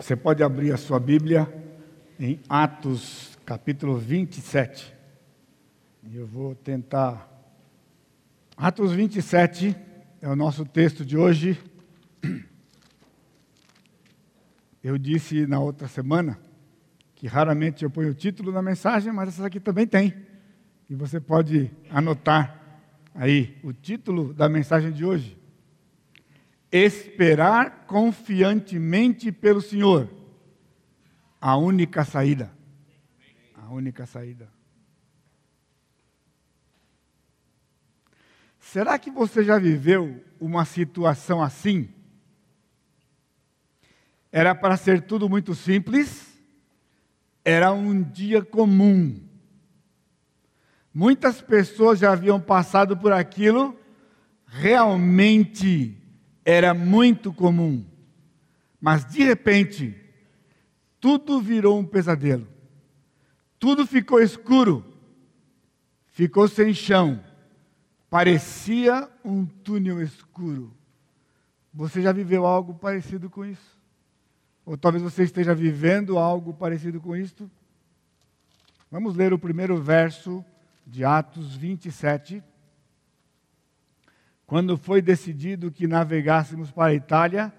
Você pode abrir a sua Bíblia em Atos, capítulo 27. E eu vou tentar. Atos 27 é o nosso texto de hoje. Eu disse na outra semana que raramente eu ponho o título na mensagem, mas essa aqui também tem. E você pode anotar aí o título da mensagem de hoje esperar confiantemente pelo Senhor. A única saída. A única saída. Será que você já viveu uma situação assim? Era para ser tudo muito simples, era um dia comum. Muitas pessoas já haviam passado por aquilo realmente era muito comum. Mas de repente, tudo virou um pesadelo. Tudo ficou escuro. Ficou sem chão. Parecia um túnel escuro. Você já viveu algo parecido com isso? Ou talvez você esteja vivendo algo parecido com isto? Vamos ler o primeiro verso de Atos 27. Quando foi decidido que navegássemos para a Itália,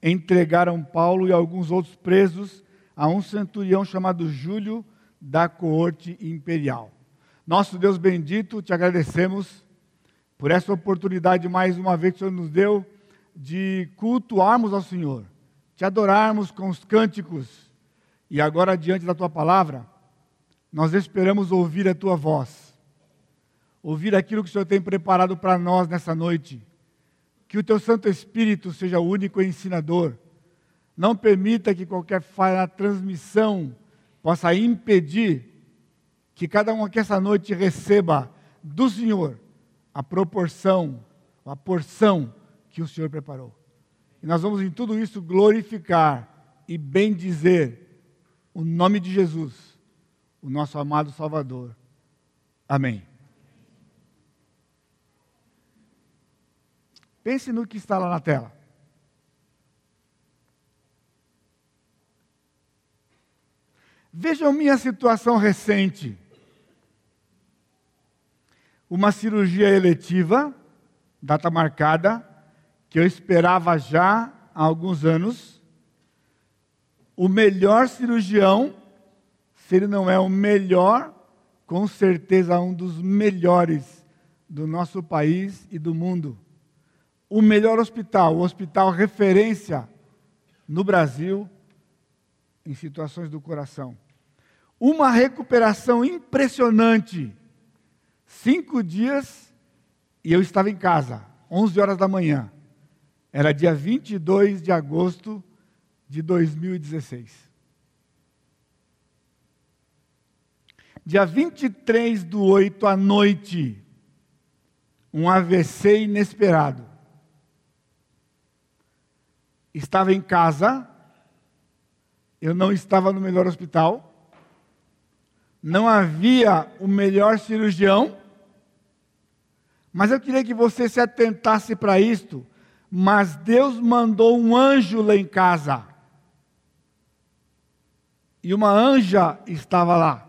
entregaram Paulo e alguns outros presos a um centurião chamado Júlio da coorte imperial. Nosso Deus bendito, te agradecemos por essa oportunidade mais uma vez que o Senhor nos deu de cultuarmos ao Senhor, te adorarmos com os cânticos. E agora, diante da tua palavra, nós esperamos ouvir a tua voz ouvir aquilo que o Senhor tem preparado para nós nessa noite. Que o teu Santo Espírito seja o único ensinador. Não permita que qualquer falha na transmissão possa impedir que cada um aqui essa noite receba do Senhor a proporção, a porção que o Senhor preparou. E nós vamos em tudo isso glorificar e bendizer o nome de Jesus, o nosso amado Salvador. Amém. Pense no que está lá na tela. Vejam minha situação recente. Uma cirurgia eletiva, data marcada, que eu esperava já há alguns anos. O melhor cirurgião, se ele não é o melhor, com certeza um dos melhores do nosso país e do mundo o melhor hospital, o hospital referência no Brasil em situações do coração. Uma recuperação impressionante. Cinco dias e eu estava em casa, 11 horas da manhã. Era dia 22 de agosto de 2016. Dia 23 do 8 à noite, um AVC inesperado estava em casa, eu não estava no melhor hospital, não havia o melhor cirurgião, mas eu queria que você se atentasse para isto. Mas Deus mandou um anjo lá em casa. E uma anja estava lá.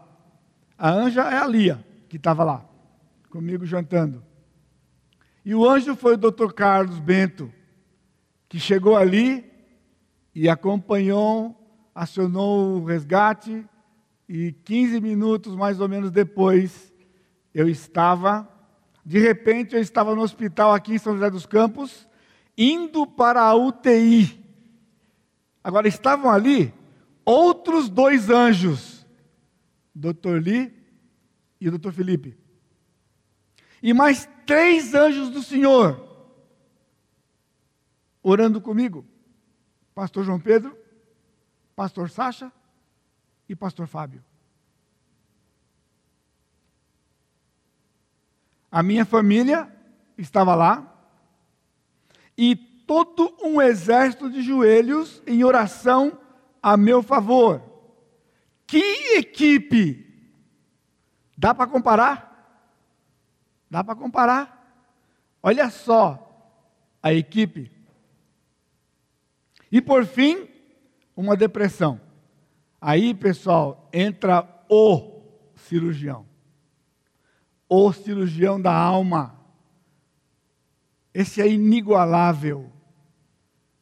A anja é a Lia, que estava lá, comigo jantando. E o anjo foi o doutor Carlos Bento que chegou ali e acompanhou, acionou o resgate, e 15 minutos mais ou menos depois, eu estava, de repente, eu estava no hospital aqui em São José dos Campos, indo para a UTI. Agora, estavam ali outros dois anjos, Dr. Lee e o Dr. Felipe. E mais três anjos do Senhor orando comigo. Pastor João Pedro, Pastor Sacha e Pastor Fábio. A minha família estava lá e todo um exército de joelhos em oração a meu favor. Que equipe! Dá para comparar? Dá para comparar? Olha só a equipe e por fim, uma depressão. Aí, pessoal, entra o cirurgião. O cirurgião da alma. Esse é inigualável.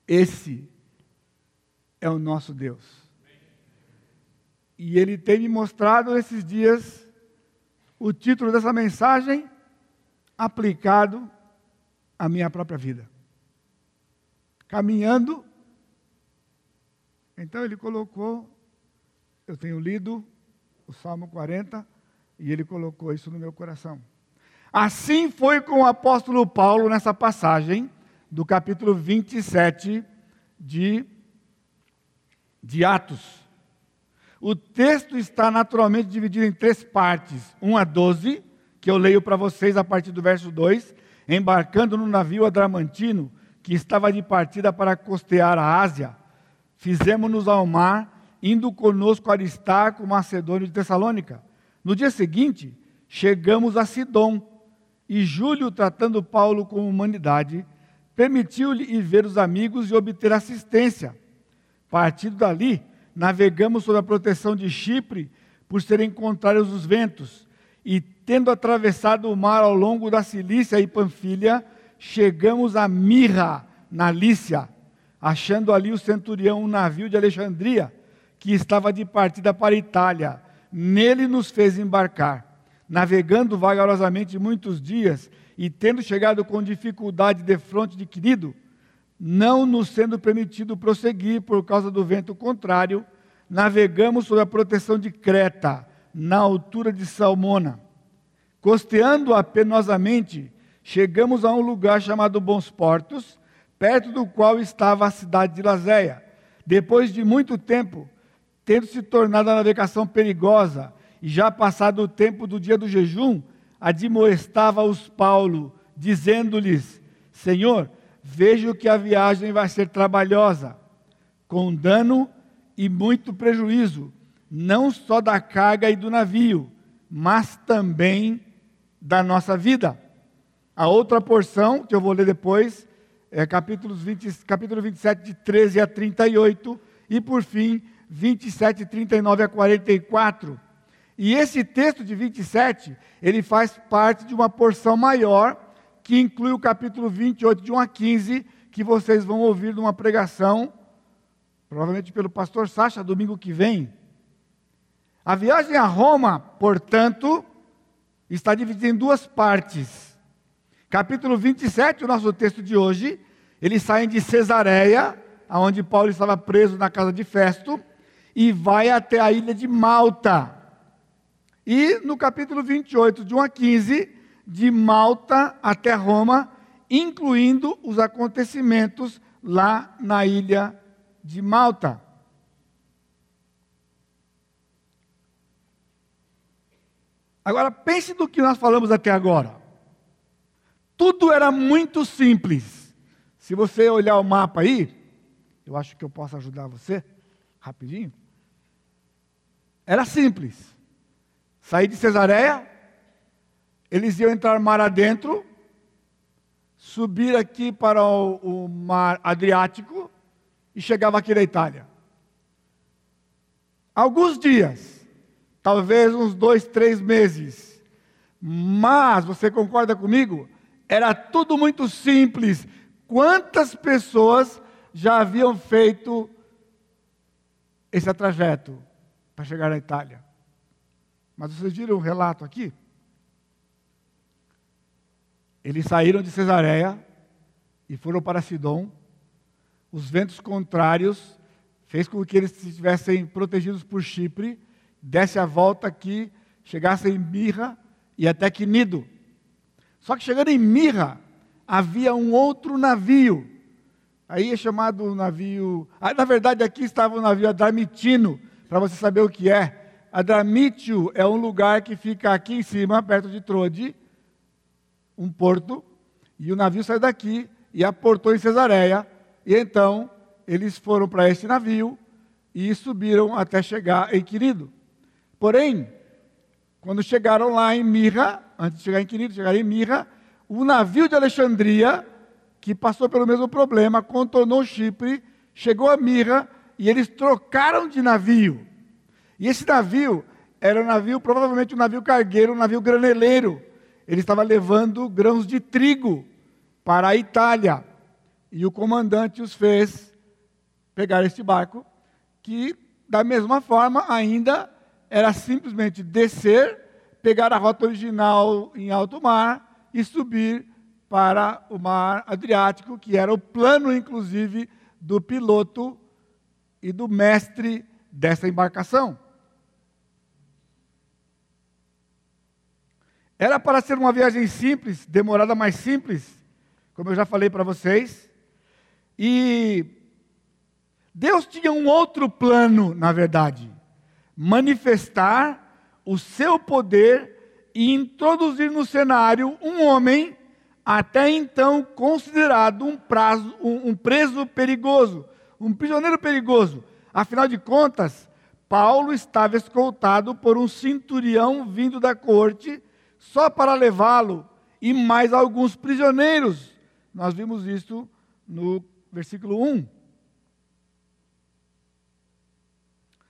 Esse é o nosso Deus. E ele tem me mostrado esses dias o título dessa mensagem aplicado à minha própria vida. Caminhando. Então ele colocou, eu tenho lido o Salmo 40 e ele colocou isso no meu coração. Assim foi com o apóstolo Paulo nessa passagem do capítulo 27 de, de Atos. O texto está naturalmente dividido em três partes: 1 a 12, que eu leio para vocês a partir do verso 2, embarcando no navio Adramantino, que estava de partida para costear a Ásia, fizemos-nos ao mar, indo conosco Aristarco, Macedônio de Tessalônica. No dia seguinte, chegamos a Sidom, e Júlio, tratando Paulo com humanidade, permitiu-lhe ir ver os amigos e obter assistência. Partindo dali, navegamos sob a proteção de Chipre, por serem contrários os ventos, e tendo atravessado o mar ao longo da Cilícia e Panfilha, chegamos a Mirra, na Lícia, achando ali o centurião um navio de Alexandria, que estava de partida para Itália. Nele nos fez embarcar navegando vagarosamente muitos dias e tendo chegado com dificuldade de fronte de Quirido, não nos sendo permitido prosseguir por causa do vento contrário, navegamos sob a proteção de Creta, na altura de Salmona. Costeando-a penosamente, chegamos a um lugar chamado Bons Portos, perto do qual estava a cidade de Lazéia. Depois de muito tempo, tendo se tornado a navegação perigosa, e já passado o tempo do dia do jejum, admoestava-os Paulo, dizendo-lhes: Senhor, vejo que a viagem vai ser trabalhosa, com dano e muito prejuízo, não só da carga e do navio, mas também da nossa vida. A outra porção, que eu vou ler depois, é capítulos 20, capítulo 27, de 13 a 38, e por fim, 27, 39 a 44 e esse texto de 27, ele faz parte de uma porção maior, que inclui o capítulo 28, de 1 a 15, que vocês vão ouvir numa pregação, provavelmente pelo pastor Sacha, domingo que vem. A viagem a Roma, portanto, está dividida em duas partes. Capítulo 27, o nosso texto de hoje, eles saem de Cesareia, onde Paulo estava preso na casa de Festo, e vai até a ilha de Malta. E no capítulo 28, de 1 a 15, de Malta até Roma, incluindo os acontecimentos lá na ilha de Malta. Agora pense no que nós falamos até agora. Tudo era muito simples. Se você olhar o mapa aí, eu acho que eu posso ajudar você rapidinho. Era simples sair de Cesareia, eles iam entrar mar adentro, subir aqui para o, o mar Adriático e chegava aqui na Itália. Alguns dias, talvez uns dois, três meses, mas você concorda comigo? Era tudo muito simples. Quantas pessoas já haviam feito esse trajeto para chegar na Itália? Mas vocês viram o relato aqui? Eles saíram de Cesareia e foram para Sidom. Os ventos contrários fez com que eles estivessem protegidos por Chipre, desse a volta aqui, chegassem em Mirra e até Quinido. Só que chegando em Mirra, havia um outro navio. Aí é chamado navio. Ah, na verdade, aqui estava o navio Adramitino, para você saber o que é. Adramítio é um lugar que fica aqui em cima, perto de Trode, um porto, e o navio saiu daqui e aportou em Cesareia, e então eles foram para este navio e subiram até chegar em Quirido. Porém, quando chegaram lá em Mirra, antes de chegar em Quirido, chegaram em Mirra, o navio de Alexandria, que passou pelo mesmo problema, contornou Chipre, chegou a Mirra e eles trocaram de navio. E esse navio era um navio, provavelmente um navio cargueiro, um navio graneleiro. Ele estava levando grãos de trigo para a Itália. E o comandante os fez pegar este barco, que da mesma forma ainda era simplesmente descer, pegar a rota original em alto mar e subir para o mar Adriático, que era o plano, inclusive, do piloto e do mestre dessa embarcação. Era para ser uma viagem simples, demorada mais simples, como eu já falei para vocês. E Deus tinha um outro plano, na verdade: manifestar o seu poder e introduzir no cenário um homem até então considerado um, prazo, um, um preso perigoso, um prisioneiro perigoso. Afinal de contas, Paulo estava escoltado por um centurião vindo da corte só para levá-lo e mais alguns prisioneiros. Nós vimos isso no versículo 1.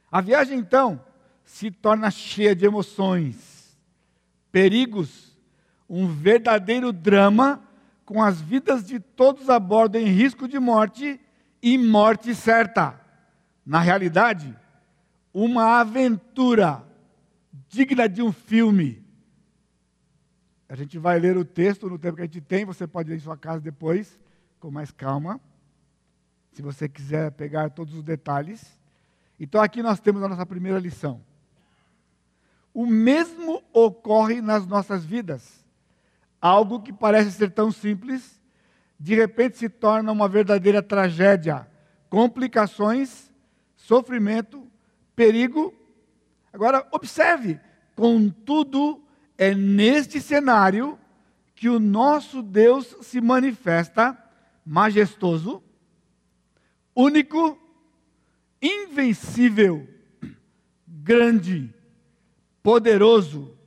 A viagem, então, se torna cheia de emoções, perigos um verdadeiro drama com as vidas de todos a bordo em risco de morte e morte certa. Na realidade, uma aventura digna de um filme. A gente vai ler o texto no tempo que a gente tem, você pode ir em sua casa depois, com mais calma, se você quiser pegar todos os detalhes. Então aqui nós temos a nossa primeira lição. O mesmo ocorre nas nossas vidas. Algo que parece ser tão simples, de repente se torna uma verdadeira tragédia. Complicações, sofrimento, perigo. Agora, observe, contudo, é neste cenário que o nosso Deus se manifesta majestoso, único, invencível, grande, poderoso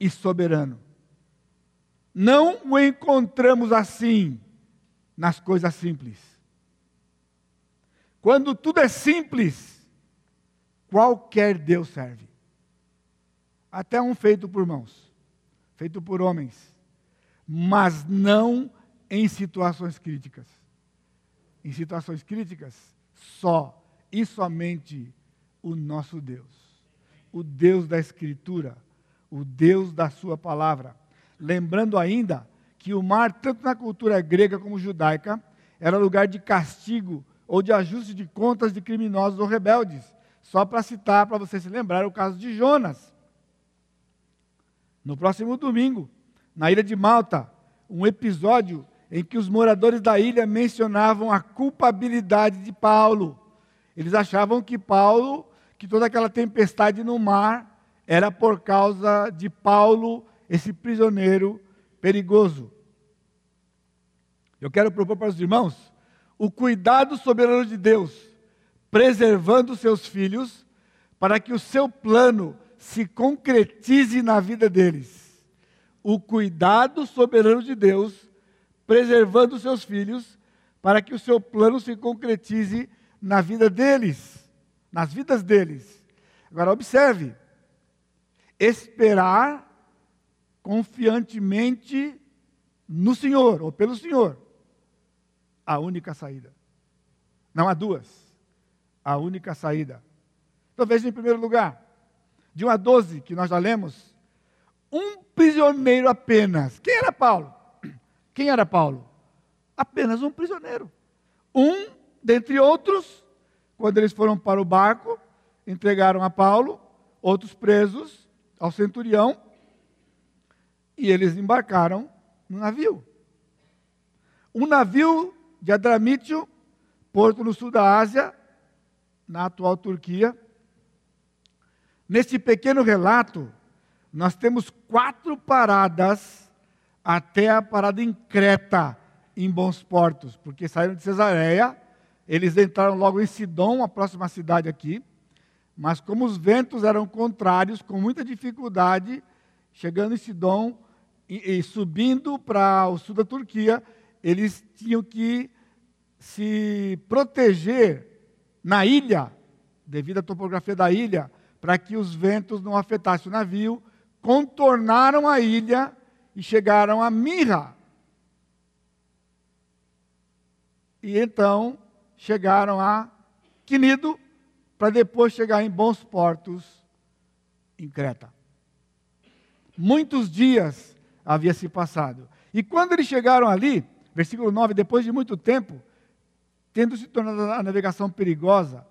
e soberano. Não o encontramos assim nas coisas simples. Quando tudo é simples, qualquer Deus serve. Até um feito por mãos, feito por homens, mas não em situações críticas. Em situações críticas, só e somente o nosso Deus, o Deus da Escritura, o Deus da Sua palavra lembrando ainda que o mar, tanto na cultura grega como judaica, era lugar de castigo ou de ajuste de contas de criminosos ou rebeldes. Só para citar, para você se lembrar, o caso de Jonas. No próximo domingo, na ilha de Malta, um episódio em que os moradores da ilha mencionavam a culpabilidade de Paulo. Eles achavam que Paulo, que toda aquela tempestade no mar, era por causa de Paulo esse prisioneiro perigoso. Eu quero propor para os irmãos o cuidado soberano de Deus, preservando seus filhos, para que o seu plano se concretize na vida deles. O cuidado soberano de Deus, preservando seus filhos, para que o seu plano se concretize na vida deles, nas vidas deles. Agora, observe: esperar confiantemente no Senhor, ou pelo Senhor, a única saída. Não há duas. A única saída. Então veja em primeiro lugar, de 1 a 12, que nós já lemos, um prisioneiro apenas. Quem era Paulo? Quem era Paulo? Apenas um prisioneiro. Um, dentre outros, quando eles foram para o barco, entregaram a Paulo, outros presos ao centurião, e eles embarcaram no navio. Um navio de Adramítio, porto no sul da Ásia, na atual Turquia. Neste pequeno relato, nós temos quatro paradas até a parada em Creta, em bons portos, porque saíram de Cesareia, eles entraram logo em Sidom, a próxima cidade aqui, mas como os ventos eram contrários, com muita dificuldade, chegando em Sidom, e, e subindo para o sul da Turquia, eles tinham que se proteger na ilha, devido à topografia da ilha, para que os ventos não afetassem o navio, contornaram a ilha e chegaram a Mirra. E então chegaram a Quinido, para depois chegar em bons portos em Creta. Muitos dias havia se passado. E quando eles chegaram ali, versículo 9, depois de muito tempo, tendo se tornado a navegação perigosa,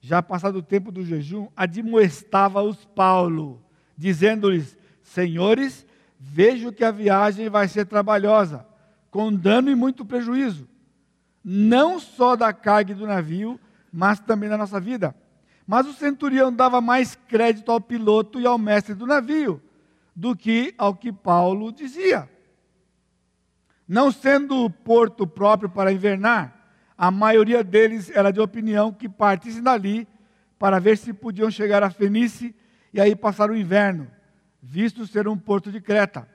já passado o tempo do jejum, admoestava-os Paulo, dizendo-lhes: Senhores, vejo que a viagem vai ser trabalhosa, com dano e muito prejuízo, não só da carga do navio, mas também da nossa vida. Mas o centurião dava mais crédito ao piloto e ao mestre do navio do que ao que Paulo dizia. Não sendo o porto próprio para invernar, a maioria deles era de opinião que partissem dali para ver se podiam chegar a Fenice e aí passar o inverno, visto ser um porto de Creta,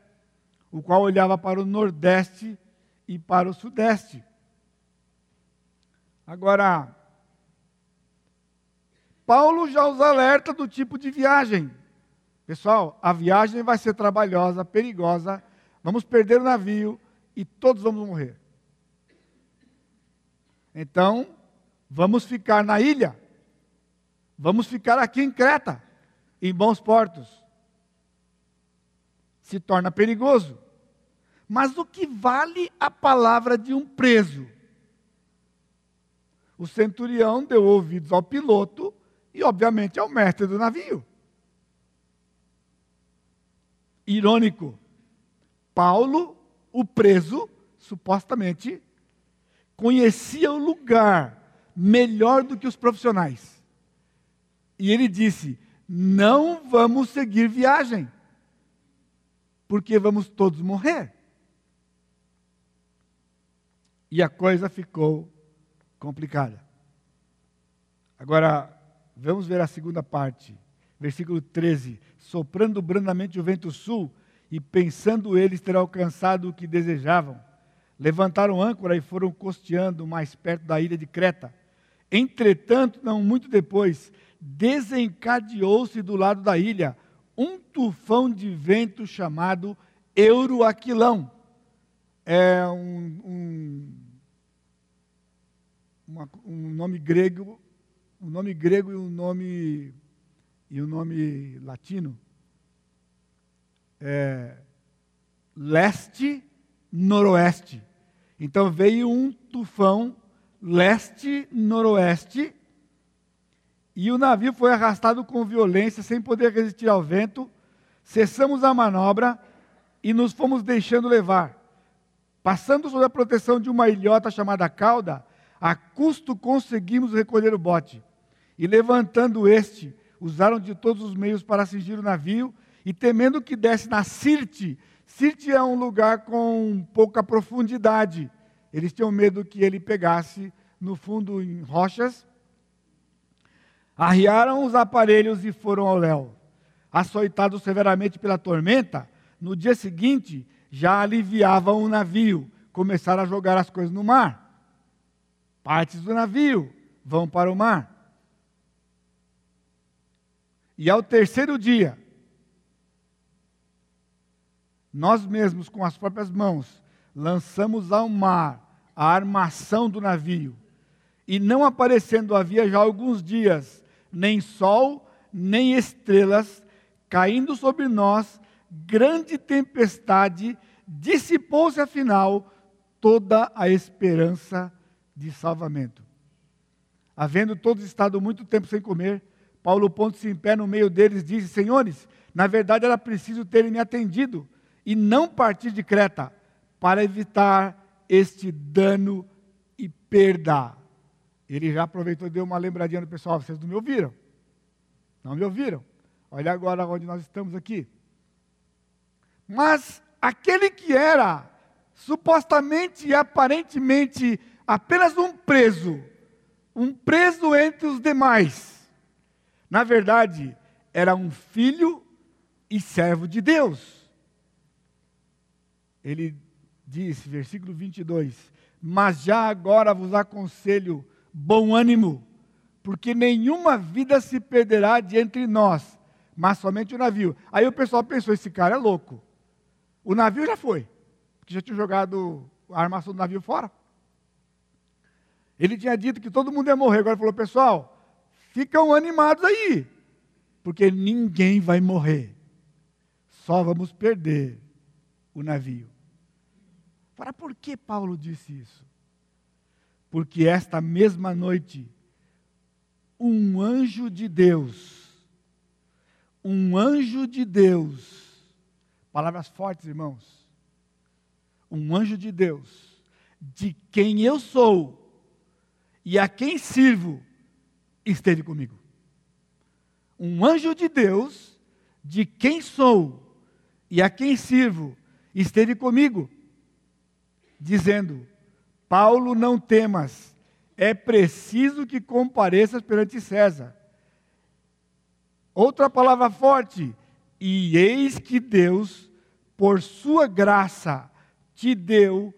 o qual olhava para o nordeste e para o sudeste. Agora, Paulo já os alerta do tipo de viagem. Pessoal, a viagem vai ser trabalhosa, perigosa, vamos perder o navio, e todos vamos morrer. Então, vamos ficar na ilha. Vamos ficar aqui em Creta, em bons portos. Se torna perigoso. Mas o que vale a palavra de um preso? O centurião deu ouvidos ao piloto e, obviamente, ao mestre do navio. Irônico. Paulo o preso, supostamente, conhecia o lugar melhor do que os profissionais. E ele disse: Não vamos seguir viagem, porque vamos todos morrer. E a coisa ficou complicada. Agora, vamos ver a segunda parte, versículo 13: Soprando brandamente o vento sul e pensando eles ter alcançado o que desejavam, levantaram âncora e foram costeando mais perto da ilha de Creta. Entretanto, não muito depois, desencadeou-se do lado da ilha um tufão de vento chamado Euroaquilão. É um, um, uma, um nome grego, um nome grego e um nome e um nome latino é, leste-noroeste. Então veio um tufão leste-noroeste e o navio foi arrastado com violência, sem poder resistir ao vento. Cessamos a manobra e nos fomos deixando levar. Passando sob a proteção de uma ilhota chamada Cauda, a custo conseguimos recolher o bote. E levantando este, usaram de todos os meios para cingir o navio e temendo que desse na Sirte, Sirte é um lugar com pouca profundidade. Eles tinham medo que ele pegasse no fundo em rochas. Arriaram os aparelhos e foram ao léu. Açoitados severamente pela tormenta, no dia seguinte já aliviavam o navio, começaram a jogar as coisas no mar. Partes do navio vão para o mar. E ao terceiro dia, nós mesmos, com as próprias mãos, lançamos ao mar a armação do navio. E não aparecendo havia já alguns dias, nem sol, nem estrelas, caindo sobre nós, grande tempestade, dissipou-se afinal toda a esperança de salvamento. Havendo todos estado muito tempo sem comer, Paulo, pondo-se em pé no meio deles, disse: Senhores, na verdade era preciso terem me atendido e não partir de Creta, para evitar este dano e perda. Ele já aproveitou e deu uma lembradinha no pessoal: vocês não me ouviram? Não me ouviram? Olha agora onde nós estamos aqui. Mas aquele que era supostamente e aparentemente apenas um preso, um preso entre os demais, na verdade, era um filho e servo de Deus ele diz, versículo 22, mas já agora vos aconselho bom ânimo, porque nenhuma vida se perderá de entre nós, mas somente o navio. Aí o pessoal pensou: esse cara é louco. O navio já foi, porque já tinha jogado a armação do navio fora. Ele tinha dito que todo mundo ia morrer, agora falou: pessoal, ficam animados aí, porque ninguém vai morrer, só vamos perder o navio. Para por que Paulo disse isso? Porque esta mesma noite, um anjo de Deus, um anjo de Deus, palavras fortes, irmãos, um anjo de Deus, de quem eu sou e a quem sirvo, esteve comigo. Um anjo de Deus, de quem sou e a quem sirvo, esteve comigo, dizendo: Paulo, não temas, é preciso que compareças perante César. Outra palavra forte, e eis que Deus, por sua graça, te deu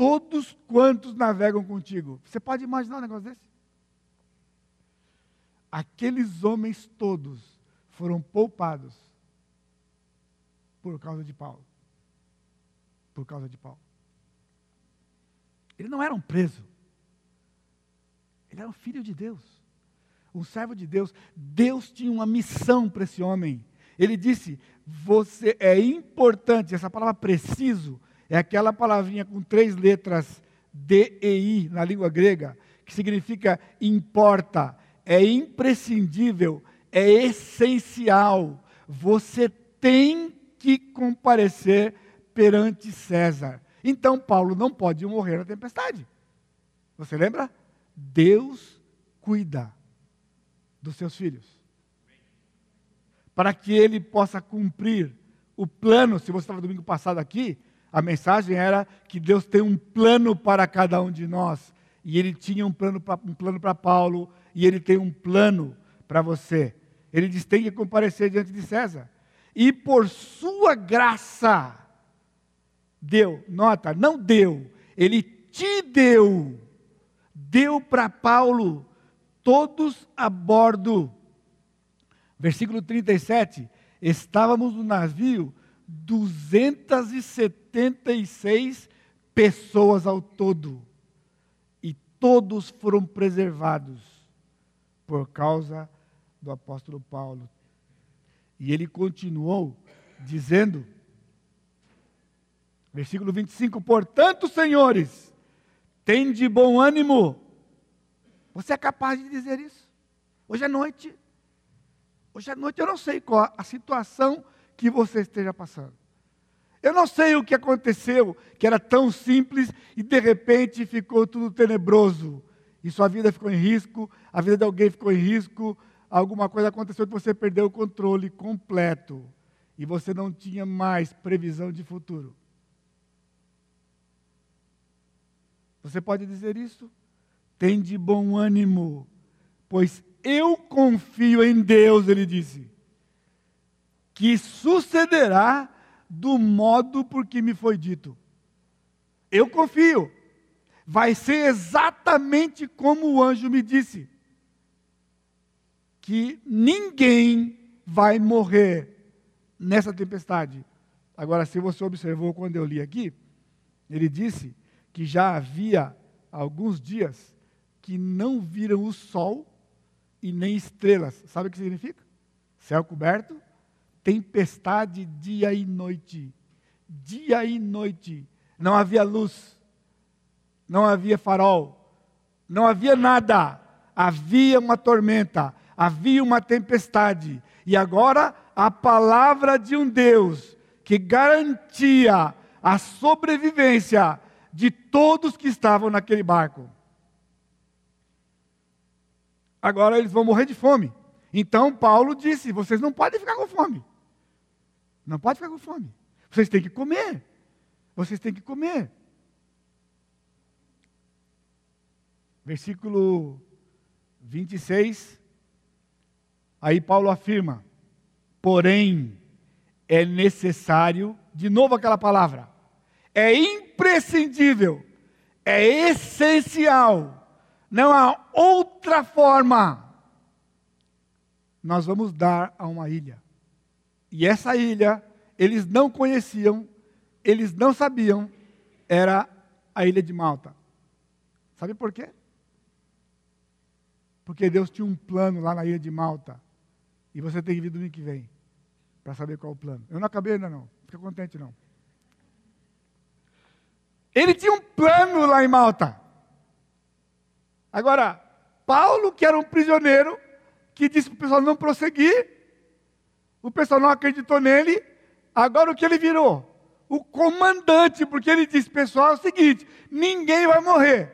todos quantos navegam contigo. Você pode imaginar um negócio desse? Aqueles homens todos foram poupados por causa de Paulo. Por causa de Paulo. Ele não era um preso. Ele era um filho de Deus. Um servo de Deus. Deus tinha uma missão para esse homem. Ele disse: Você é importante. Essa palavra preciso é aquela palavrinha com três letras D e I na língua grega, que significa importa, é imprescindível, é essencial. Você tem que comparecer perante César. Então Paulo não pode morrer na tempestade. Você lembra? Deus cuida dos seus filhos. Para que ele possa cumprir o plano, se você estava domingo passado aqui, a mensagem era que Deus tem um plano para cada um de nós. E ele tinha um plano para um plano para Paulo, e ele tem um plano para você. Ele diz: tem que comparecer diante de César. E por sua graça, deu, nota, não deu, ele te deu, deu para Paulo, todos a bordo. Versículo 37, estávamos no navio 276 pessoas ao todo, e todos foram preservados por causa do apóstolo Paulo. E ele continuou dizendo, Versículo 25: Portanto, senhores, tem de bom ânimo. Você é capaz de dizer isso? Hoje à noite. Hoje à noite eu não sei qual a situação que você esteja passando. Eu não sei o que aconteceu, que era tão simples e de repente ficou tudo tenebroso. E sua vida ficou em risco, a vida de alguém ficou em risco, alguma coisa aconteceu que você perdeu o controle completo. E você não tinha mais previsão de futuro. Você pode dizer isso? Tem de bom ânimo, pois eu confio em Deus, ele disse, que sucederá do modo por que me foi dito. Eu confio. Vai ser exatamente como o anjo me disse: que ninguém vai morrer nessa tempestade. Agora, se você observou quando eu li aqui, ele disse que já havia alguns dias que não viram o sol e nem estrelas. Sabe o que significa? Céu coberto, tempestade dia e noite. Dia e noite. Não havia luz, não havia farol, não havia nada. Havia uma tormenta, havia uma tempestade. E agora a palavra de um Deus que garantia a sobrevivência de todos que estavam naquele barco. Agora eles vão morrer de fome. Então Paulo disse: vocês não podem ficar com fome. Não pode ficar com fome. Vocês têm que comer. Vocês têm que comer. Versículo 26. Aí Paulo afirma: porém, é necessário, de novo aquela palavra, é imprescindível, é essencial, não há outra forma. Nós vamos dar a uma ilha. E essa ilha, eles não conheciam, eles não sabiam, era a ilha de Malta. Sabe por quê? Porque Deus tinha um plano lá na ilha de Malta. E você tem que vir domingo que vem para saber qual é o plano. Eu não acabei ainda não. Fica contente não. Ele tinha um plano lá em Malta. Agora, Paulo, que era um prisioneiro, que disse para o pessoal não prosseguir, o pessoal não acreditou nele, agora o que ele virou? O comandante, porque ele disse, pessoal, é o seguinte: ninguém vai morrer,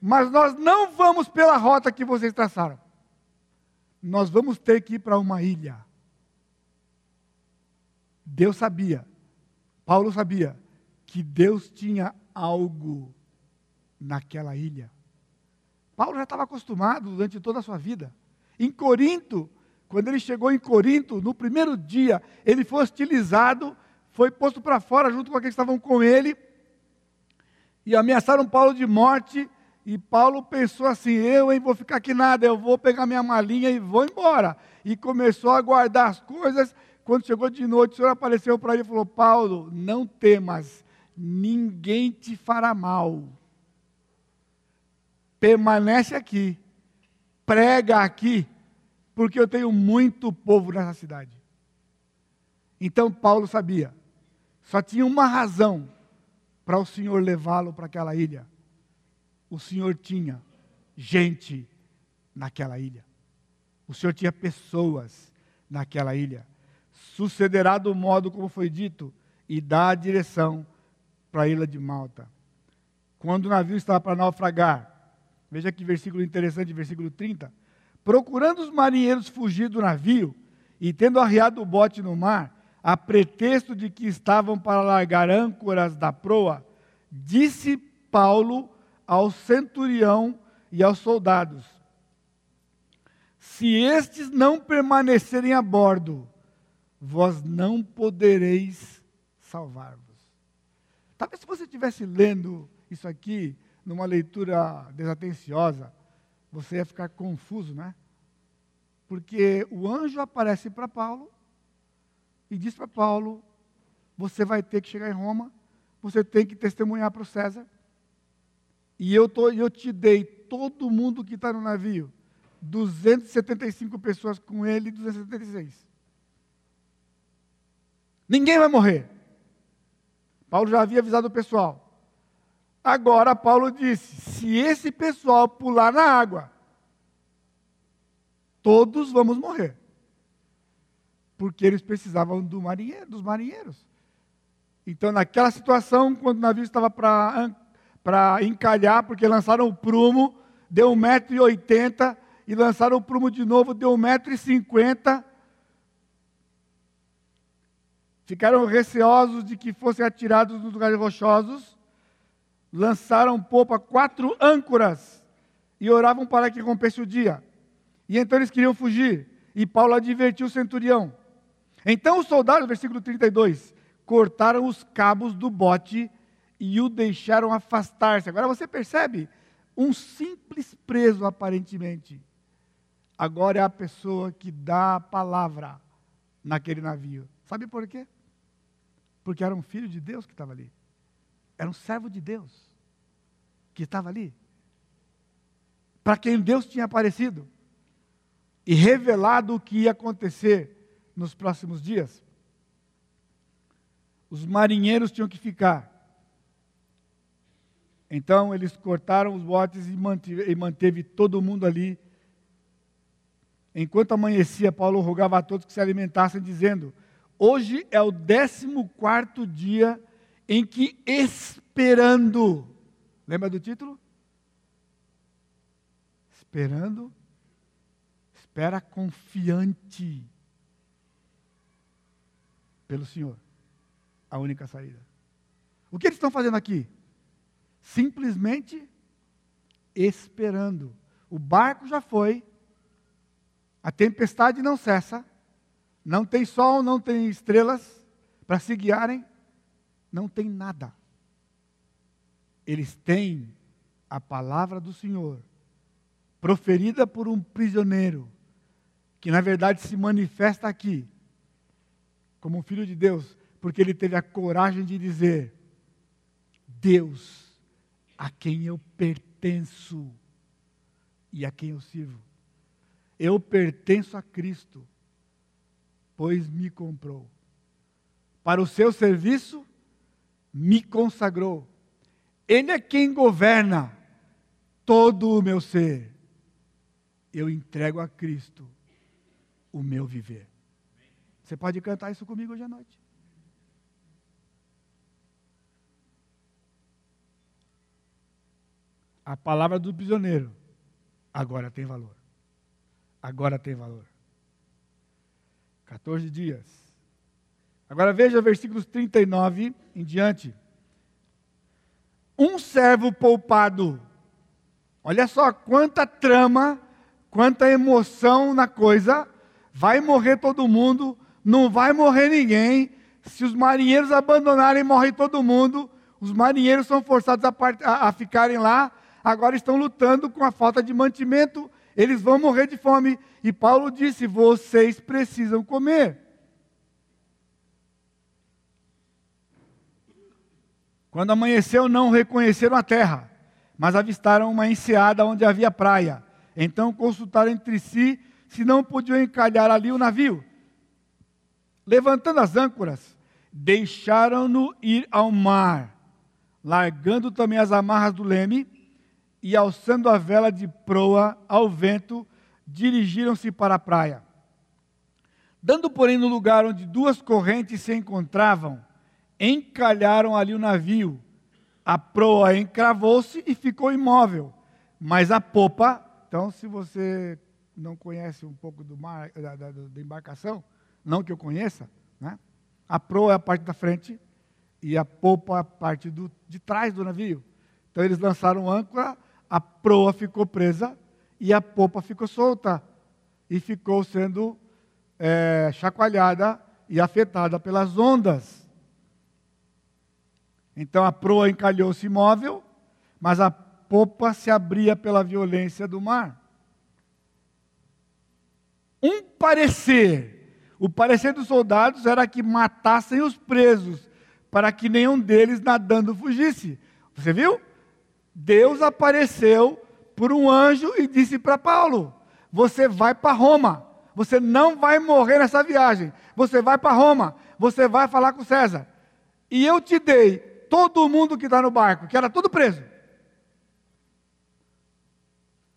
mas nós não vamos pela rota que vocês traçaram. Nós vamos ter que ir para uma ilha. Deus sabia, Paulo sabia, que Deus tinha algo naquela ilha. Paulo já estava acostumado durante toda a sua vida. Em Corinto, quando ele chegou em Corinto, no primeiro dia, ele foi hostilizado, foi posto para fora junto com aqueles que estavam com ele, e ameaçaram Paulo de morte. E Paulo pensou assim: eu hein, vou ficar aqui nada, eu vou pegar minha malinha e vou embora. E começou a guardar as coisas. Quando chegou de noite, o Senhor apareceu para ele e falou: Paulo, não temas, ninguém te fará mal permanece aqui, prega aqui, porque eu tenho muito povo nessa cidade. Então Paulo sabia, só tinha uma razão para o Senhor levá-lo para aquela ilha. O Senhor tinha gente naquela ilha. O Senhor tinha pessoas naquela ilha. Sucederá do modo como foi dito e dá a direção para a ilha de Malta. Quando o navio estava para naufragar, Veja que versículo interessante, versículo 30. Procurando os marinheiros fugir do navio e tendo arriado o bote no mar, a pretexto de que estavam para largar âncoras da proa, disse Paulo ao centurião e aos soldados: Se estes não permanecerem a bordo, vós não podereis salvar-vos. Talvez se você estivesse lendo isso aqui numa leitura desatenciosa, você ia ficar confuso, né? Porque o anjo aparece para Paulo e diz para Paulo: você vai ter que chegar em Roma, você tem que testemunhar para o César. E eu, tô, eu te dei todo mundo que está no navio, 275 pessoas com ele, 276. Ninguém vai morrer. Paulo já havia avisado o pessoal. Agora, Paulo disse: se esse pessoal pular na água, todos vamos morrer. Porque eles precisavam do marinheiro, dos marinheiros. Então, naquela situação, quando o navio estava para encalhar, porque lançaram o prumo, deu 1,80m, e lançaram o prumo de novo, deu 1,50m. Ficaram receosos de que fossem atirados nos lugares rochosos lançaram popa quatro âncoras e oravam para que rompesse o dia. E então eles queriam fugir. E Paulo advertiu o centurião. Então os soldados, versículo 32, cortaram os cabos do bote e o deixaram afastar-se. Agora você percebe? Um simples preso, aparentemente. Agora é a pessoa que dá a palavra naquele navio. Sabe por quê? Porque era um filho de Deus que estava ali. Era um servo de Deus que estava ali. Para quem Deus tinha aparecido e revelado o que ia acontecer nos próximos dias. Os marinheiros tinham que ficar. Então eles cortaram os botes e manteve, e manteve todo mundo ali. Enquanto amanhecia, Paulo rogava a todos que se alimentassem, dizendo: Hoje é o décimo quarto dia em que esperando. Lembra do título? Esperando, espera confiante pelo Senhor. A única saída. O que eles estão fazendo aqui? Simplesmente esperando. O barco já foi, a tempestade não cessa, não tem sol, não tem estrelas para se guiarem, não tem nada. Eles têm a palavra do Senhor proferida por um prisioneiro, que na verdade se manifesta aqui como um filho de Deus, porque ele teve a coragem de dizer: Deus, a quem eu pertenço e a quem eu sirvo. Eu pertenço a Cristo, pois me comprou. Para o seu serviço, me consagrou. Ele é quem governa todo o meu ser. Eu entrego a Cristo o meu viver. Você pode cantar isso comigo hoje à noite. A palavra do prisioneiro agora tem valor. Agora tem valor. 14 dias. Agora veja versículos 39 em diante. Um servo poupado. Olha só quanta trama, quanta emoção na coisa. Vai morrer todo mundo, não vai morrer ninguém. Se os marinheiros abandonarem, morre todo mundo. Os marinheiros são forçados a, a, ficarem lá agora estão lutando com a falta de mantimento, eles vão morrer de fome. E Paulo disse: vocês precisam comer. Quando amanheceu, não reconheceram a terra, mas avistaram uma enseada onde havia praia. Então consultaram entre si se não podiam encalhar ali o navio. Levantando as âncoras, deixaram-no ir ao mar, largando também as amarras do leme e, alçando a vela de proa ao vento, dirigiram-se para a praia. Dando, porém, no lugar onde duas correntes se encontravam, encalharam ali o navio. A proa encravou-se e ficou imóvel, mas a popa, então, se você não conhece um pouco do mar, da, da, da embarcação, não que eu conheça, né? a proa é a parte da frente e a popa é a parte do, de trás do navio. Então, eles lançaram âncora a proa ficou presa e a popa ficou solta e ficou sendo é, chacoalhada e afetada pelas ondas. Então a proa encalhou-se imóvel, mas a popa se abria pela violência do mar. Um parecer, o parecer dos soldados era que matassem os presos, para que nenhum deles nadando fugisse. Você viu? Deus apareceu por um anjo e disse para Paulo: Você vai para Roma. Você não vai morrer nessa viagem. Você vai para Roma. Você vai falar com César. E eu te dei todo mundo que está no barco, que era tudo preso.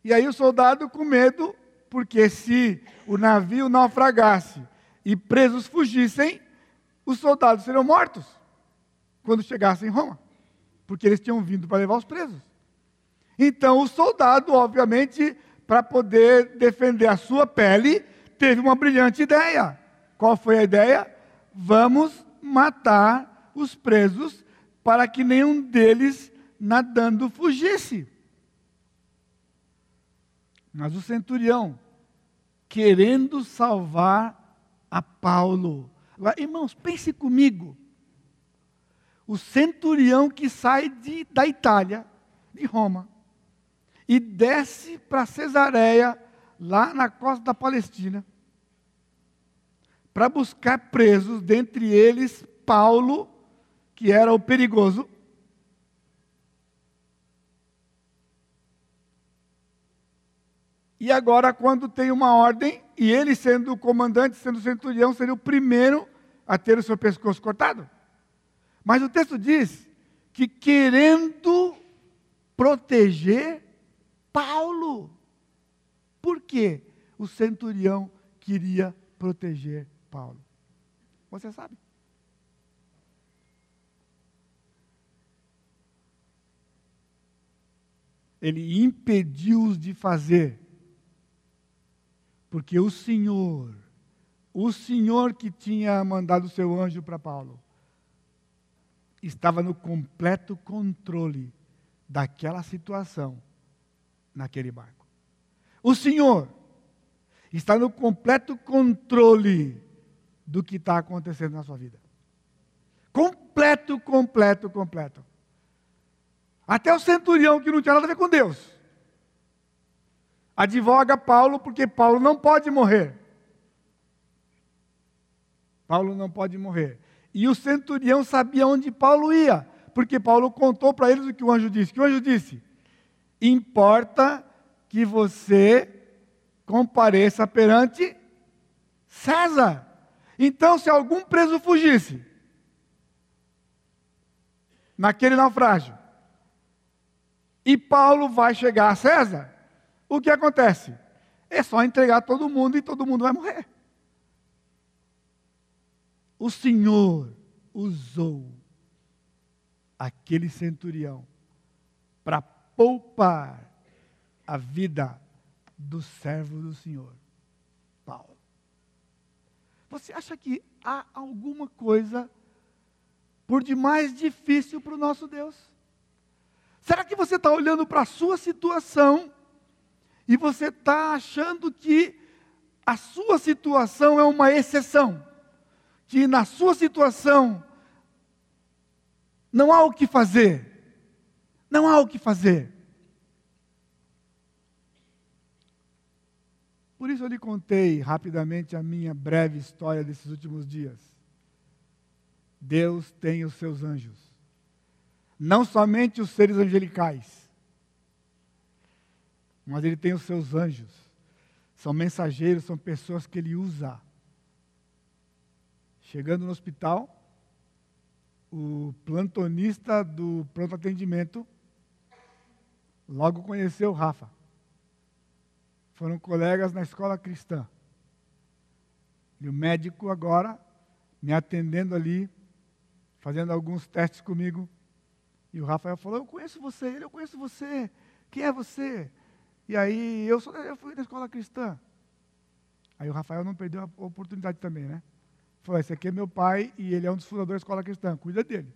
E aí o soldado com medo, porque se o navio naufragasse e presos fugissem, os soldados seriam mortos quando chegassem em Roma, porque eles tinham vindo para levar os presos. Então, o soldado, obviamente, para poder defender a sua pele, teve uma brilhante ideia. Qual foi a ideia? Vamos matar os presos para que nenhum deles nadando fugisse. Mas o centurião, querendo salvar a Paulo. Agora, irmãos, pense comigo. O centurião que sai de, da Itália, de Roma, e desce para Cesareia, lá na costa da Palestina, para buscar presos, dentre eles Paulo, que era o perigoso. E agora, quando tem uma ordem, e ele sendo o comandante, sendo o centurião, seria o primeiro a ter o seu pescoço cortado. Mas o texto diz que querendo proteger Paulo. Por que o centurião queria proteger Paulo? Você sabe? Ele impediu-os de fazer, porque o Senhor, o Senhor que tinha mandado o seu anjo para Paulo, estava no completo controle daquela situação naquele barco. O Senhor está no completo controle do que está acontecendo na sua vida. Completo, completo, completo. Até o centurião que não tinha nada a ver com Deus. advoga Paulo porque Paulo não pode morrer. Paulo não pode morrer. E o centurião sabia onde Paulo ia, porque Paulo contou para eles o que o anjo disse. O que o anjo disse? Importa que você compareça perante César. Então, se algum preso fugisse naquele naufrágio, e Paulo vai chegar a César, o que acontece? É só entregar todo mundo e todo mundo vai morrer. O Senhor usou aquele centurião para poupar a vida do servo do Senhor, Paulo. Você acha que há alguma coisa por demais difícil para o nosso Deus? Será que você está olhando para a sua situação e você está achando que a sua situação é uma exceção? Que na sua situação não há o que fazer? Não há o que fazer. Por isso eu lhe contei rapidamente a minha breve história desses últimos dias. Deus tem os seus anjos não somente os seres angelicais, mas ele tem os seus anjos. São mensageiros, são pessoas que ele usa. Chegando no hospital, o plantonista do pronto atendimento logo conheceu o Rafa. Foram colegas na escola cristã. E o médico agora me atendendo ali, fazendo alguns testes comigo. E o Rafael falou: Eu conheço você. Ele, eu conheço você. Quem é você? E aí, eu, sou, eu fui da escola cristã. Aí o Rafael não perdeu a oportunidade também, né? Falou: Esse aqui é meu pai e ele é um dos fundadores da escola cristã. Cuida dele.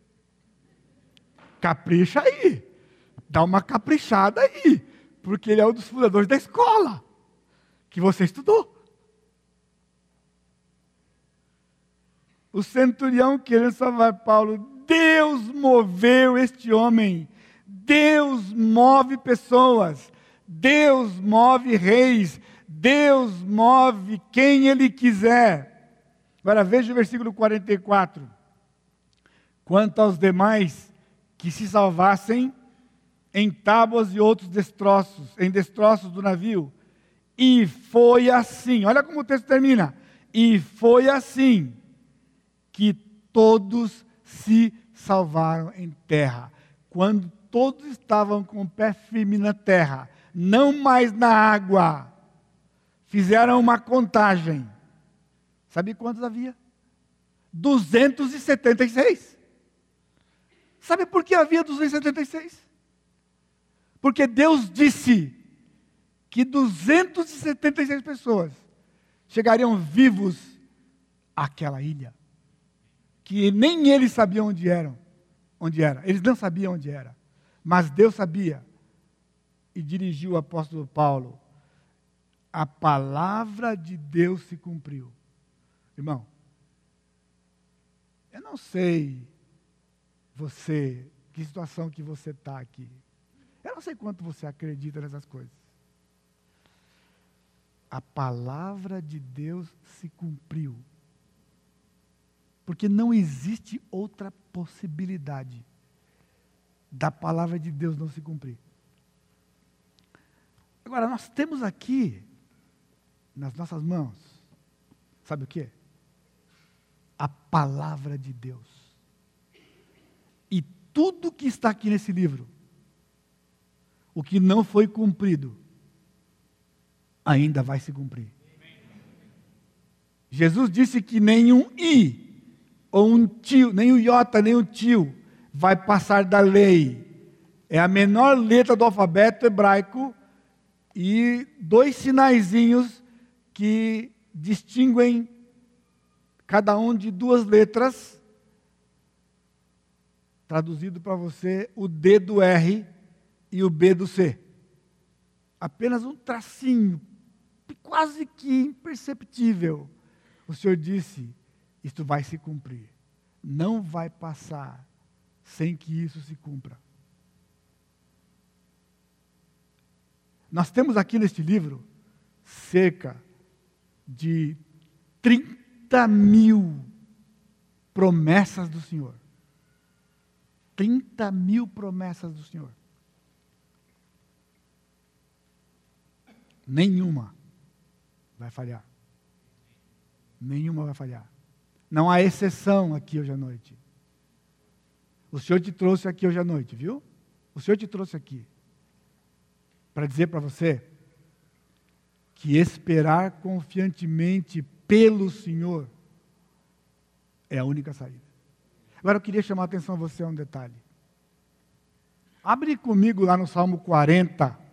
Capricha aí. Dá uma caprichada aí. Porque ele é um dos fundadores da escola que você estudou. O centurião querendo salvar Paulo Deus moveu este homem. Deus move pessoas. Deus move reis. Deus move quem Ele quiser. Agora veja o versículo 44. Quanto aos demais que se salvassem em tábuas e outros destroços, em destroços do navio. E foi assim, olha como o texto termina. E foi assim que todos se salvaram em terra. Quando todos estavam com o pé firme na terra, não mais na água, fizeram uma contagem. Sabe quantos havia? 276. Sabe por que havia 276? Porque Deus disse que 276 pessoas chegariam vivos àquela ilha que nem eles sabiam onde eram, onde era. Eles não sabiam onde era, mas Deus sabia e dirigiu o apóstolo Paulo. A palavra de Deus se cumpriu. Irmão, eu não sei você, que situação que você está aqui. Eu não sei quanto você acredita nessas coisas. A palavra de Deus se cumpriu. Porque não existe outra possibilidade da palavra de Deus não se cumprir. Agora, nós temos aqui, nas nossas mãos, sabe o que? A palavra de Deus. E tudo que está aqui nesse livro, o que não foi cumprido, ainda vai se cumprir. Jesus disse que nenhum i ou um tio, nem o iota, nem o tio vai passar da lei. É a menor letra do alfabeto hebraico e dois sinaizinhos que distinguem cada um de duas letras. Traduzido para você, o D do R e o B do C. Apenas um tracinho, quase que imperceptível. O Senhor disse: isto vai se cumprir. Não vai passar sem que isso se cumpra. Nós temos aqui neste livro cerca de 30 mil promessas do Senhor. 30 mil promessas do Senhor. Nenhuma vai falhar. Nenhuma vai falhar. Não há exceção aqui hoje à noite. O Senhor te trouxe aqui hoje à noite, viu? O Senhor te trouxe aqui para dizer para você que esperar confiantemente pelo Senhor é a única saída. Agora eu queria chamar a atenção a você a um detalhe. Abre comigo lá no Salmo 40.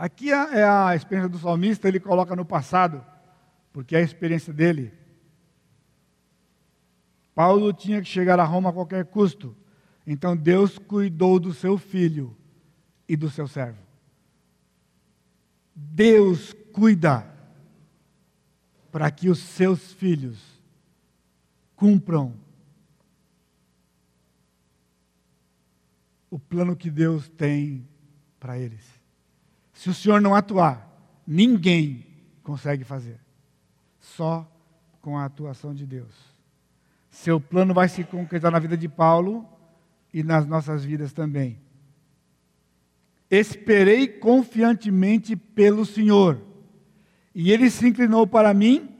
Aqui é, é a experiência do salmista, ele coloca no passado, porque é a experiência dele. Paulo tinha que chegar a Roma a qualquer custo. Então Deus cuidou do seu filho e do seu servo. Deus cuida para que os seus filhos cumpram o plano que Deus tem para eles. Se o Senhor não atuar, ninguém consegue fazer. Só com a atuação de Deus. Seu plano vai se concretizar na vida de Paulo e nas nossas vidas também. Esperei confiantemente pelo Senhor, e ele se inclinou para mim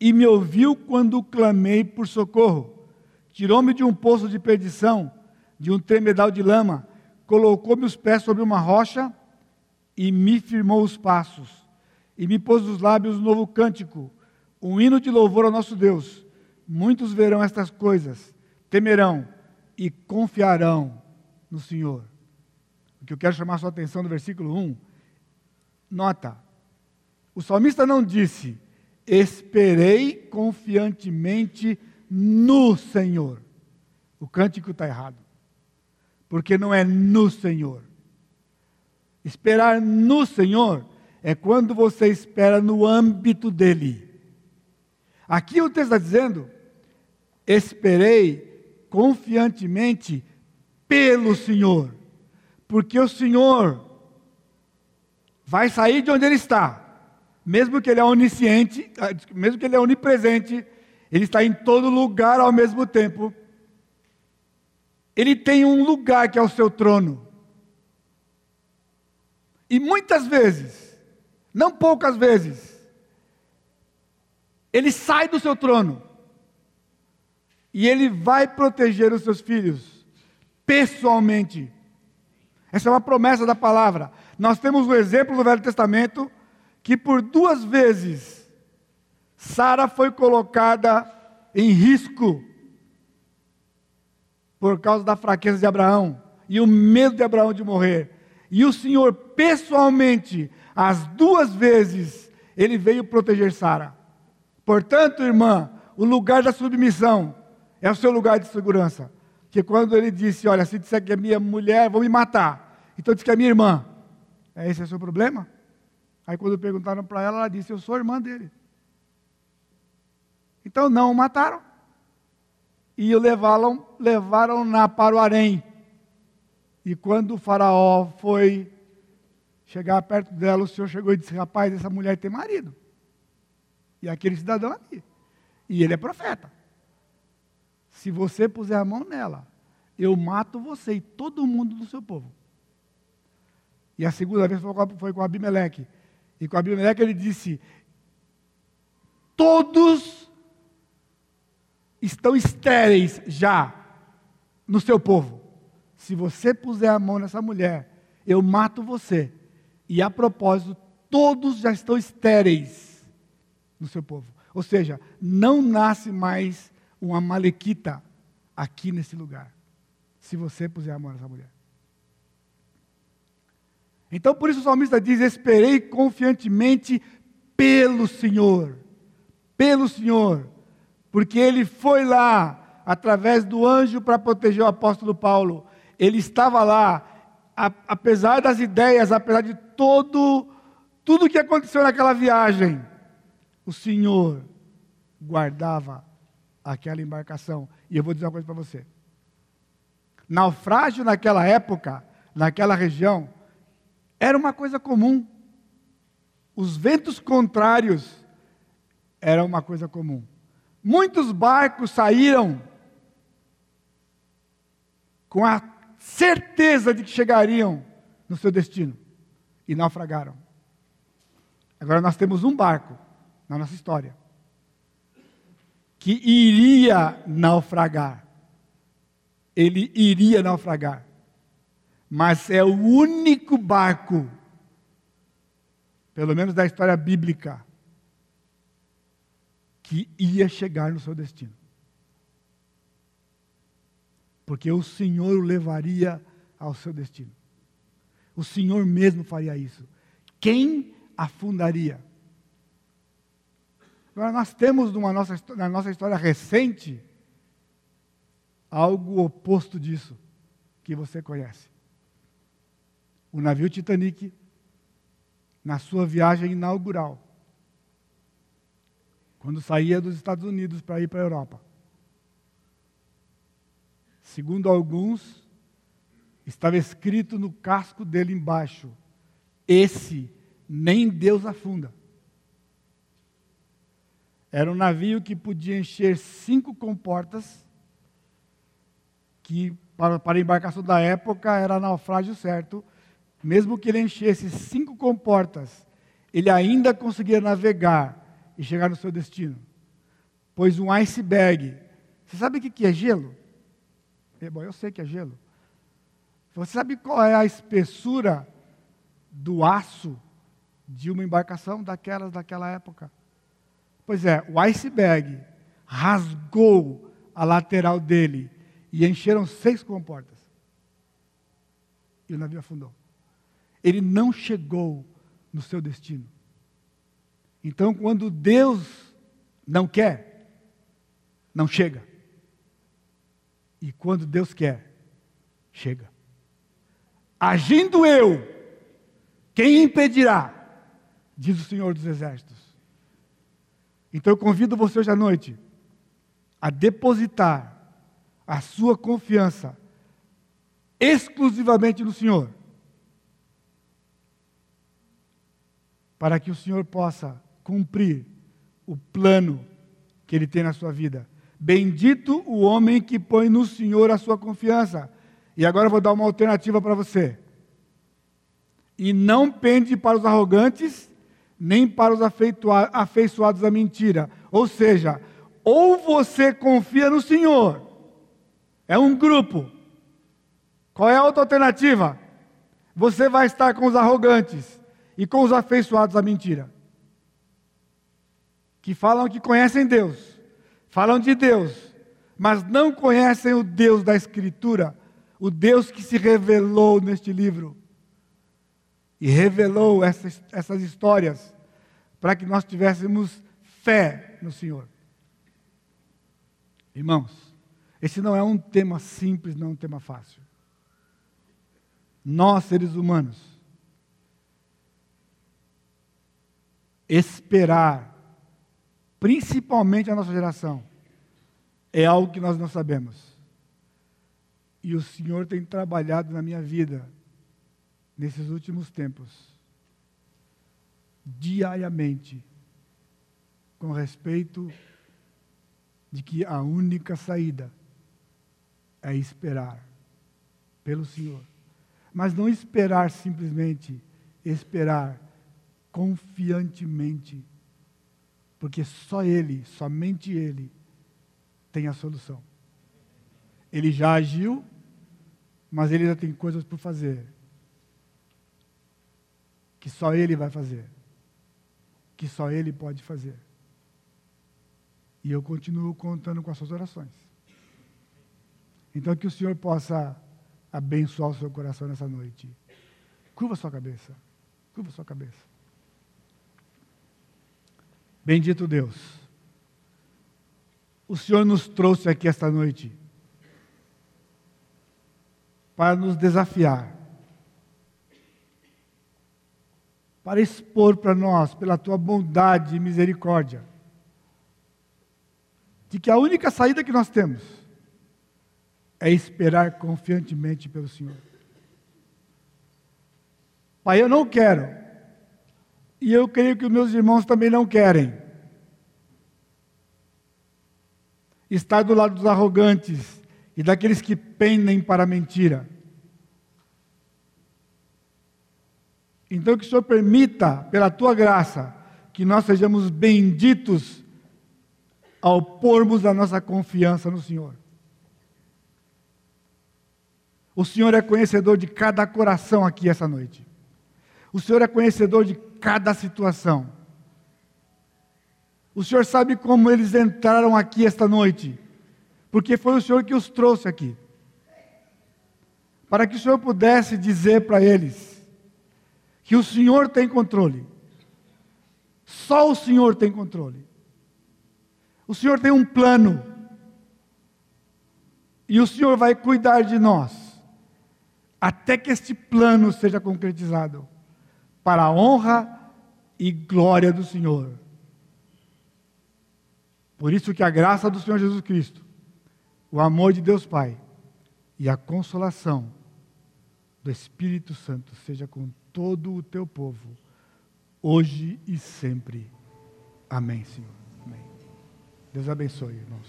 e me ouviu quando clamei por socorro. Tirou-me de um poço de perdição, de um tremedal de lama, colocou-me os pés sobre uma rocha e me firmou os passos, e me pôs nos lábios um novo cântico, um hino de louvor ao nosso Deus. Muitos verão estas coisas, temerão e confiarão no Senhor. O que eu quero chamar a sua atenção no versículo 1, nota, o salmista não disse, esperei confiantemente no Senhor. O cântico está errado, porque não é no Senhor. Esperar no Senhor é quando você espera no âmbito dele. Aqui o texto está dizendo: esperei confiantemente pelo Senhor, porque o Senhor vai sair de onde ele está, mesmo que ele é onisciente, ah, mesmo que ele é onipresente, ele está em todo lugar ao mesmo tempo. Ele tem um lugar que é o seu trono. E muitas vezes, não poucas vezes, ele sai do seu trono e ele vai proteger os seus filhos pessoalmente. Essa é uma promessa da palavra. Nós temos um exemplo no Velho Testamento que por duas vezes Sara foi colocada em risco por causa da fraqueza de Abraão e o medo de Abraão de morrer. E o Senhor, pessoalmente, as duas vezes, ele veio proteger Sara. Portanto, irmã, o lugar da submissão é o seu lugar de segurança. Que quando ele disse, olha, se disser que é minha mulher, vão me matar. Então disse que é minha irmã. É esse é o seu problema? Aí quando perguntaram para ela, ela disse, eu sou irmã dele. Então não o mataram. E o levaram, levaram-na para o harém. E quando o faraó foi chegar perto dela, o Senhor chegou e disse: Rapaz, essa mulher tem marido. E aquele cidadão ali. E ele é profeta. Se você puser a mão nela, eu mato você e todo mundo do seu povo. E a segunda vez foi com Abimeleque. E com Abimeleque ele disse: Todos estão estéreis já no seu povo se você puser a mão nessa mulher, eu mato você. E a propósito, todos já estão estéreis no seu povo. Ou seja, não nasce mais uma malequita aqui nesse lugar, se você puser a mão nessa mulher. Então, por isso o salmista diz: Esperei confiantemente pelo Senhor, pelo Senhor, porque ele foi lá, através do anjo, para proteger o apóstolo Paulo ele estava lá, apesar das ideias, apesar de todo tudo que aconteceu naquela viagem, o Senhor guardava aquela embarcação. E eu vou dizer uma coisa para você. Naufrágio naquela época, naquela região, era uma coisa comum. Os ventos contrários eram uma coisa comum. Muitos barcos saíram com a certeza de que chegariam no seu destino e naufragaram. Agora nós temos um barco na nossa história que iria naufragar. Ele iria naufragar. Mas é o único barco, pelo menos da história bíblica, que ia chegar no seu destino. Porque o Senhor o levaria ao seu destino. O Senhor mesmo faria isso. Quem afundaria? Agora, nós temos nossa, na nossa história recente algo oposto disso, que você conhece. O navio Titanic, na sua viagem inaugural, quando saía dos Estados Unidos para ir para a Europa. Segundo alguns, estava escrito no casco dele embaixo: Esse nem Deus afunda. Era um navio que podia encher cinco comportas, que para, para a embarcação da época era naufrágio certo. Mesmo que ele enchesse cinco comportas, ele ainda conseguia navegar e chegar no seu destino. Pois um iceberg. Você sabe o que é gelo? É, bom, eu sei que é gelo. Você sabe qual é a espessura do aço de uma embarcação daquelas daquela época? Pois é, o iceberg rasgou a lateral dele e encheram seis comportas. E o navio afundou. Ele não chegou no seu destino. Então, quando Deus não quer, não chega. E quando Deus quer, chega. Agindo eu, quem impedirá? Diz o Senhor dos Exércitos. Então eu convido você hoje à noite a depositar a sua confiança exclusivamente no Senhor. Para que o Senhor possa cumprir o plano que ele tem na sua vida. Bendito o homem que põe no Senhor a sua confiança. E agora eu vou dar uma alternativa para você. E não pende para os arrogantes, nem para os afeiçoados à mentira. Ou seja, ou você confia no Senhor, é um grupo. Qual é a outra alternativa? Você vai estar com os arrogantes e com os afeiçoados à mentira que falam que conhecem Deus, falam de Deus, mas não conhecem o Deus da Escritura, o Deus que se revelou neste livro e revelou essas, essas histórias para que nós tivéssemos fé no Senhor. Irmãos, esse não é um tema simples, não é um tema fácil. Nós, seres humanos, esperar principalmente a nossa geração, é algo que nós não sabemos. E o Senhor tem trabalhado na minha vida nesses últimos tempos, diariamente, com respeito de que a única saída é esperar pelo Senhor. Mas não esperar simplesmente, esperar confiantemente porque só Ele, somente Ele, tem a solução. Ele já agiu, mas Ele ainda tem coisas por fazer. Que só Ele vai fazer. Que só Ele pode fazer. E eu continuo contando com as suas orações. Então, que o Senhor possa abençoar o seu coração nessa noite. Curva sua cabeça. Curva sua cabeça. Bendito Deus. O Senhor nos trouxe aqui esta noite para nos desafiar, para expor para nós, pela tua bondade e misericórdia, de que a única saída que nós temos é esperar confiantemente pelo Senhor. Pai, eu não quero, e eu creio que os meus irmãos também não querem, estar do lado dos arrogantes e daqueles que pendem para a mentira. Então, que o Senhor permita, pela tua graça, que nós sejamos benditos ao pormos a nossa confiança no Senhor. O Senhor é conhecedor de cada coração aqui essa noite. O Senhor é conhecedor de cada situação. O Senhor sabe como eles entraram aqui esta noite, porque foi o Senhor que os trouxe aqui. Para que o Senhor pudesse dizer para eles que o Senhor tem controle. Só o Senhor tem controle. O Senhor tem um plano. E o Senhor vai cuidar de nós, até que este plano seja concretizado, para a honra e glória do Senhor. Por isso que a graça do Senhor Jesus Cristo, o amor de Deus Pai e a consolação do Espírito Santo seja com todo o teu povo, hoje e sempre. Amém, Senhor. Amém. Deus abençoe, irmãos.